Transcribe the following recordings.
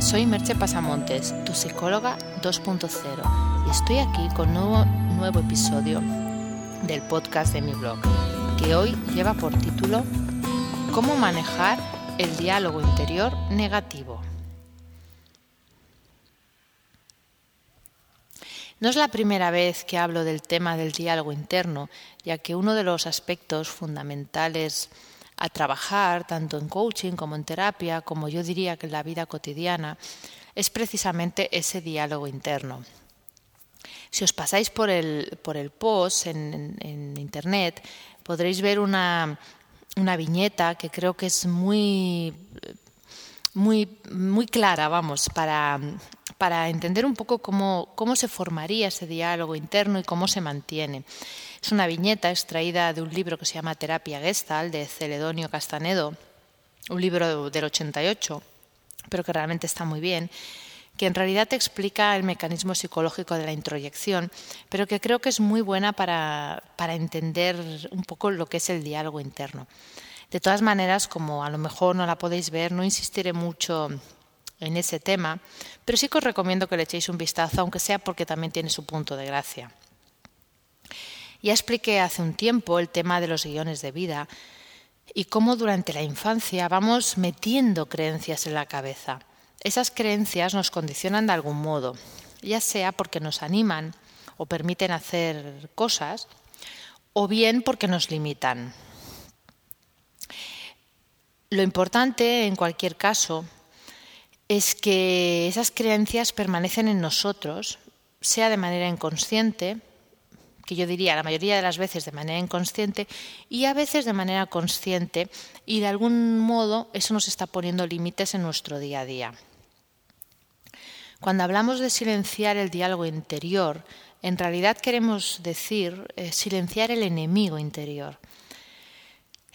soy Merche Pasamontes, tu psicóloga 2.0 y estoy aquí con un nuevo, nuevo episodio del podcast de mi blog, que hoy lleva por título Cómo manejar el diálogo interior negativo. No es la primera vez que hablo del tema del diálogo interno, ya que uno de los aspectos fundamentales a trabajar, tanto en coaching como en terapia, como yo diría que en la vida cotidiana, es precisamente ese diálogo interno. Si os pasáis por el, por el post en, internet, podréis ver una, una, viñeta que creo que es muy, muy, muy clara, vamos, para, para entender un poco cómo, cómo se formaría ese diálogo interno y cómo se mantiene. Es una viñeta extraída de un libro que se llama Terapia Gestal de Celedonio Castanedo, un libro del 88, pero que realmente está muy bien, que en realidad te explica el mecanismo psicológico de la introyección, pero que creo que es muy buena para, para entender un poco lo que es el diálogo interno. De todas maneras, como a lo mejor no la podéis ver, no insistiré mucho en ese tema, pero sí que os recomiendo que le echéis un vistazo, aunque sea porque también tiene su punto de gracia. Ya expliqué hace un tiempo el tema de los guiones de vida y cómo durante la infancia vamos metiendo creencias en la cabeza. Esas creencias nos condicionan de algún modo, ya sea porque nos animan o permiten hacer cosas, o bien porque nos limitan. Lo importante, en cualquier caso, es que esas creencias permanecen en nosotros, sea de manera inconsciente, que yo diría la mayoría de las veces de manera inconsciente y a veces de manera consciente y de algún modo eso nos está poniendo límites en nuestro día a día. Cuando hablamos de silenciar el diálogo interior, en realidad queremos decir eh, silenciar el enemigo interior.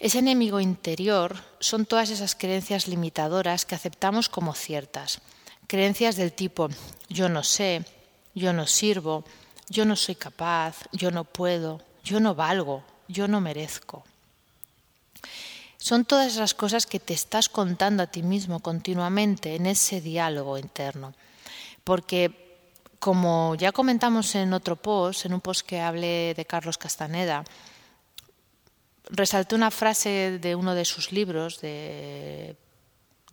Ese enemigo interior son todas esas creencias limitadoras que aceptamos como ciertas. Creencias del tipo yo no sé, yo no sirvo, yo no soy capaz, yo no puedo, yo no valgo, yo no merezco. Son todas esas cosas que te estás contando a ti mismo continuamente en ese diálogo interno. Porque, como ya comentamos en otro post, en un post que hablé de Carlos Castaneda, resalté una frase de uno de sus libros, de,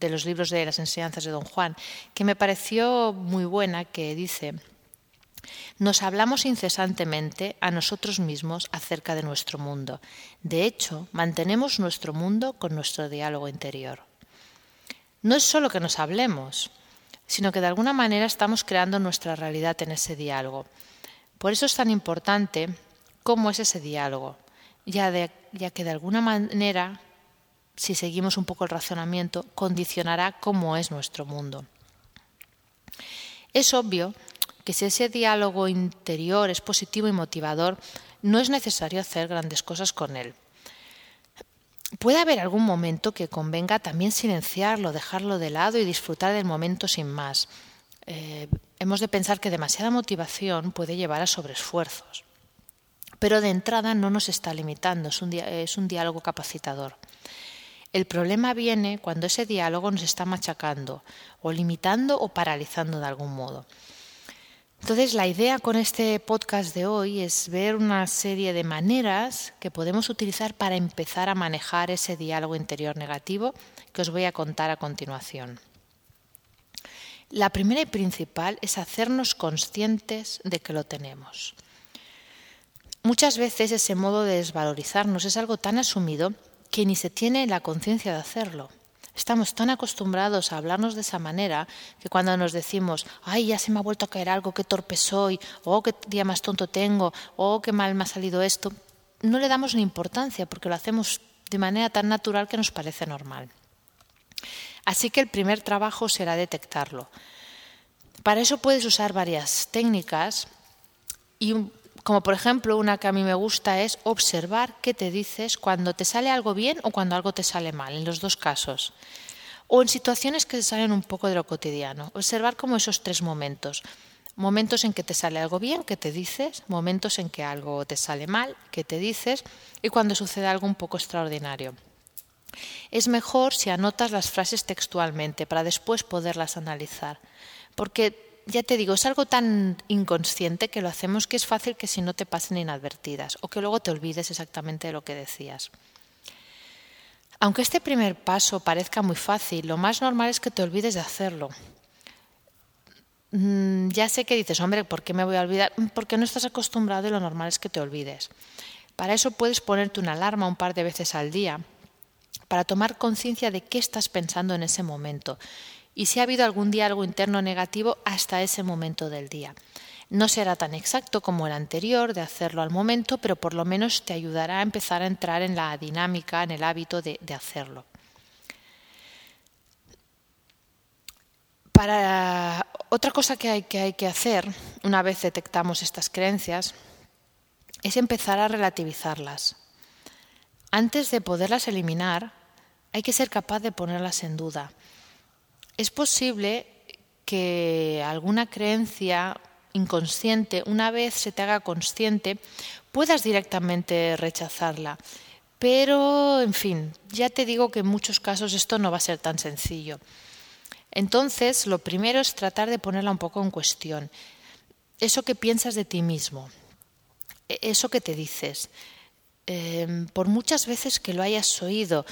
de los libros de las enseñanzas de Don Juan, que me pareció muy buena, que dice, nos hablamos incesantemente a nosotros mismos acerca de nuestro mundo. De hecho, mantenemos nuestro mundo con nuestro diálogo interior. No es solo que nos hablemos, sino que de alguna manera estamos creando nuestra realidad en ese diálogo. Por eso es tan importante cómo es ese diálogo, ya, que de alguna manera, si seguimos un poco el razonamiento, condicionará cómo es nuestro mundo. Es obvio que si ese diálogo interior es positivo y motivador, no es necesario hacer grandes cosas con él. Puede haber algún momento que convenga también silenciarlo, dejarlo de lado y disfrutar del momento sin más. Eh, hemos de pensar que demasiada motivación puede llevar a sobreesfuerzos. Pero de entrada no nos está limitando, es un, diálogo capacitador. El problema viene cuando ese diálogo nos está machacando, o limitando o paralizando de algún modo. Entonces, la idea con este podcast de hoy es ver una serie de maneras que podemos utilizar para empezar a manejar ese diálogo interior negativo que os voy a contar a continuación. La primera y principal es hacernos conscientes de que lo tenemos. Muchas veces ese modo de desvalorizarnos es algo tan asumido que ni se tiene la conciencia de hacerlo. Estamos tan acostumbrados a hablarnos de esa manera que cuando nos decimos, ay, ya se me ha vuelto a caer algo, qué torpe soy, o qué día más tonto tengo, o qué mal me ha salido esto, no le damos ni importancia porque lo hacemos de manera tan natural que nos parece normal. Así que el primer trabajo será detectarlo. Para eso puedes usar varias técnicas y como por ejemplo una que a mí me gusta es observar qué te dices cuando te sale algo bien o cuando algo te sale mal, en los dos casos. O en situaciones que salen un poco de lo cotidiano. Observar como esos tres momentos. Momentos en que te sale algo bien, que te dices, momentos en que algo te sale mal, que te dices, y cuando sucede algo un poco extraordinario. Es mejor si anotas las frases textualmente para después poderlas analizar, porque ya te digo, es algo tan inconsciente que lo hacemos que es fácil que si no te pasen inadvertidas o que luego te olvides exactamente de lo que decías. Aunque este primer paso parezca muy fácil, lo más normal es que te olvides de hacerlo. Mm, ya sé que dices, hombre, ¿por qué me voy a olvidar? Mm, porque no estás acostumbrado y lo normal es que te olvides. Para eso puedes ponerte una alarma un par de veces al día para tomar conciencia de qué estás pensando en ese momento y si ha habido algún día algo interno negativo hasta ese momento del día. No será tan exacto como el anterior de hacerlo al momento, pero por lo menos te ayudará a empezar a entrar en la dinámica, en el hábito de, hacerlo. Para otra cosa que hay que hacer, una vez detectamos estas creencias, es empezar a relativizarlas. Antes de poderlas eliminar, hay que ser capaz de ponerlas en duda. Es posible que alguna creencia inconsciente, una vez se te haga consciente, puedas directamente rechazarla. Pero, en fin, ya te digo que en muchos casos esto no va a ser tan sencillo. Entonces, lo primero es tratar de ponerla un poco en cuestión. Eso que piensas de ti mismo, e-, eso que te dices, em, por muchas veces que lo hayas oído,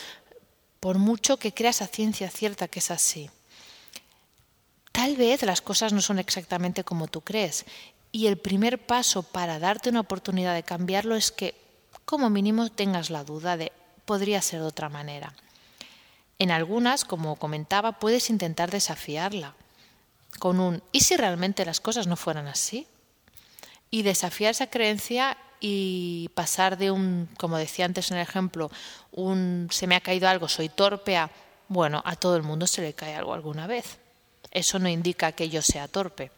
por mucho que creas a ciencia cierta que es así. Tal vez las cosas no son exactamente como tú crees y el primer paso para darte una oportunidad de cambiarlo es que como mínimo tengas la duda de podría ser de otra manera. En algunas, como comentaba, puedes intentar desafiarla con un ¿y si realmente las cosas no fueran así? Y desafiar esa creencia y pasar de un, como decía antes en el ejemplo, un se me ha caído algo, soy torpe a, bueno, a todo el mundo se le cae algo alguna vez. Eso no indica que yo sea torpe.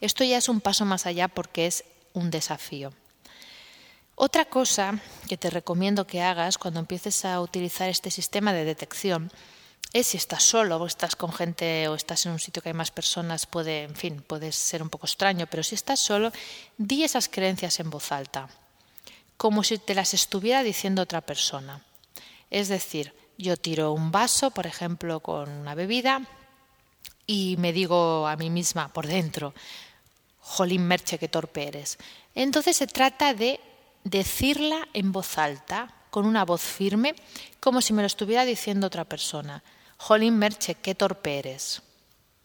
Esto ya es un paso más allá porque es un desafío. Otra cosa que te recomiendo que hagas cuando empieces a utilizar este sistema de detección es si estás solo o estás con gente o estás en un sitio que hay más personas, puede, en fin, puede ser un poco extraño, pero si estás solo, di esas creencias en voz alta, como si te las estuviera diciendo otra persona. Es decir, yo tiro un vaso, por ejemplo, con una bebida y me digo a mí misma por dentro, jolín merche, qué torpe eres. Entonces se trata de decirla en voz alta, con una voz firme, como si me lo estuviera diciendo otra persona. Jolín Merche, qué torpe eres.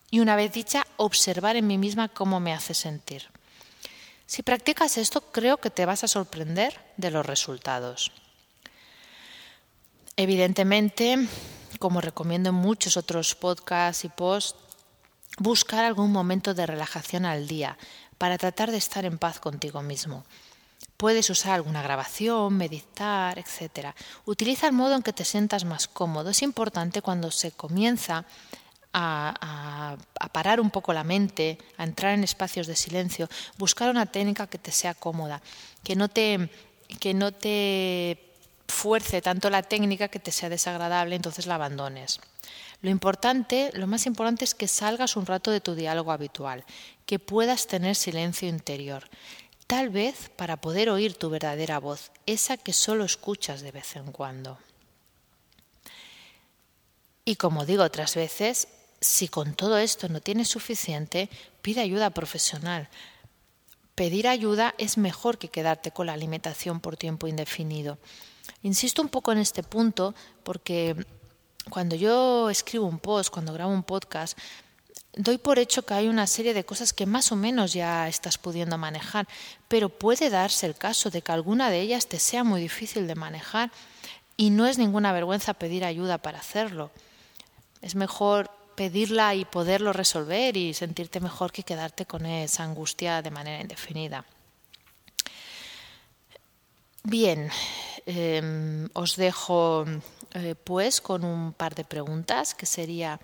Y una vez dicha, observar en mí misma cómo me hace sentir. Si practicas esto, creo que te vas a sorprender de los resultados. Evidentemente, como recomiendo en muchos otros podcasts y posts, buscar algún momento de relajación al día para tratar de estar en paz contigo mismo. Puedes usar alguna grabación, meditar, etc. Utiliza el modo en que te sientas más cómodo. Es importante cuando se comienza a, parar un poco la mente, a entrar en espacios de silencio, buscar una técnica que te sea cómoda, que no te, que no te fuerce tanto la técnica que te sea desagradable, entonces la abandones. Lo importante, lo más importante es que salgas un rato de tu diálogo habitual, que puedas tener silencio interior tal vez para poder oír tu verdadera voz, esa que solo escuchas de vez en cuando. Y como digo otras veces, si con todo esto no tienes suficiente, pide ayuda profesional. Pedir ayuda es mejor que quedarte con la alimentación por tiempo indefinido. Insisto un poco en este punto porque cuando yo escribo un post, cuando grabo un podcast, doy por hecho que hay una serie de cosas que más o menos ya estás pudiendo manejar, pero puede darse el caso de que alguna de ellas te sea muy difícil de manejar y no es ninguna vergüenza pedir ayuda para hacerlo. Es mejor pedirla y poderlo resolver y sentirte mejor que quedarte con esa angustia de manera indefinida. Bien, em, os dejo eh, pues con un par de preguntas que sería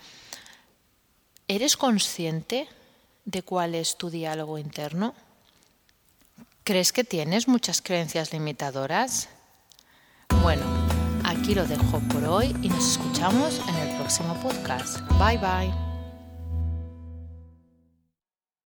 ¿Eres consciente de cuál es tu diálogo interno? ¿Crees que tienes muchas creencias limitadoras? Bueno, aquí lo dejo por hoy y nos escuchamos en el próximo podcast. Bye bye.